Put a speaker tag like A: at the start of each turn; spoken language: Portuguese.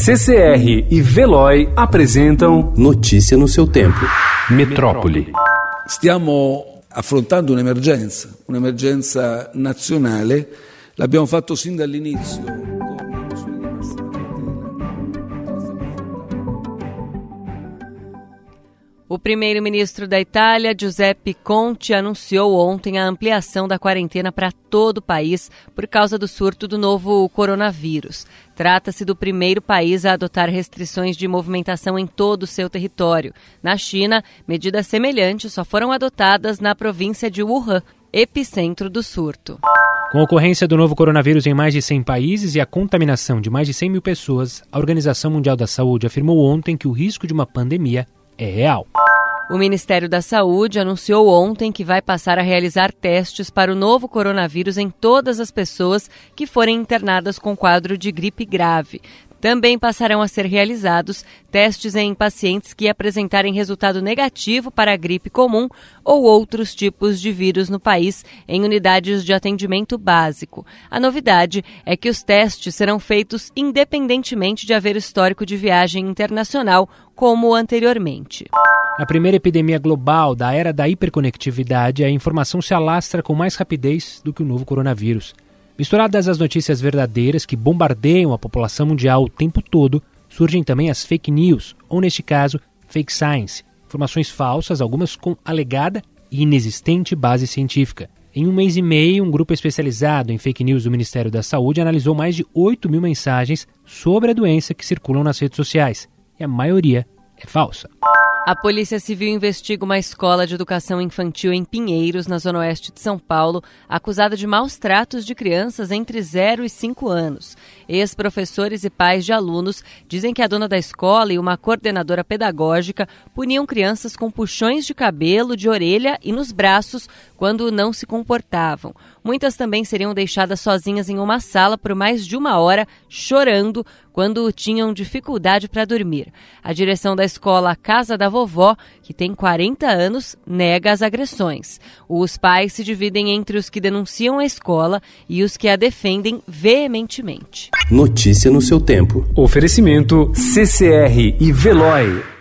A: CCR e Veloy apresentam
B: Notícia no seu tempo.
A: Metrópole.
C: Stiamo affrontando un'emergenza, un'emergenza nazionale. L'abbiamo fatto sin dall'inizio.
D: O primeiro-ministro da Itália, Giuseppe Conte, anunciou ontem a ampliação da quarentena para todo o país por causa do surto do novo coronavírus. Trata-se do primeiro país a adotar restrições de movimentação em todo o seu território. Na China, medidas semelhantes só foram adotadas na província de Wuhan, epicentro do surto.
E: Com a ocorrência do novo coronavírus em mais de 100 países e a contaminação de mais de 100 mil pessoas, a Organização Mundial da Saúde afirmou ontem que o risco de uma pandemia é real.
D: O Ministério da Saúde anunciou ontem que vai passar a realizar testes para o novo coronavírus em todas as pessoas que forem internadas com quadro de gripe grave. Também passarão a ser realizados testes em pacientes que apresentarem resultado negativo para a gripe comum ou outros tipos de vírus no país em unidades de atendimento básico. A novidade é que os testes serão feitos independentemente de haver histórico de viagem internacional, como anteriormente.
E: Na primeira epidemia global da era da hiperconectividade, a informação se alastra com mais rapidez do que o novo coronavírus. Misturadas às notícias verdadeiras que bombardeiam a população mundial o tempo todo, surgem também as fake news, ou neste caso, fake science, informações falsas, algumas com alegada e inexistente base científica. Em um mês e meio, um grupo especializado em fake news do Ministério da Saúde analisou mais de 8 mil mensagens sobre a doença que circulam nas redes sociais, e a maioria é falsa.
D: A Polícia Civil investiga uma escola de educação infantil em Pinheiros, na zona oeste de São Paulo, acusada de maus tratos de crianças entre 0 e 5 anos. Ex-professores e pais de alunos dizem que a dona da escola e uma coordenadora pedagógica puniam crianças com puxões de cabelo, de orelha e nos braços quando não se comportavam. Muitas também seriam deixadas sozinhas em uma sala por mais de uma hora, chorando, quando tinham dificuldade para dormir. A direção da escola Casa da Vovó, que tem 40 anos, nega as agressões. Os pais se dividem entre os que denunciam a escola e os que a defendem veementemente.
B: Notícia no seu tempo.
A: Oferecimento CCR e Veloy.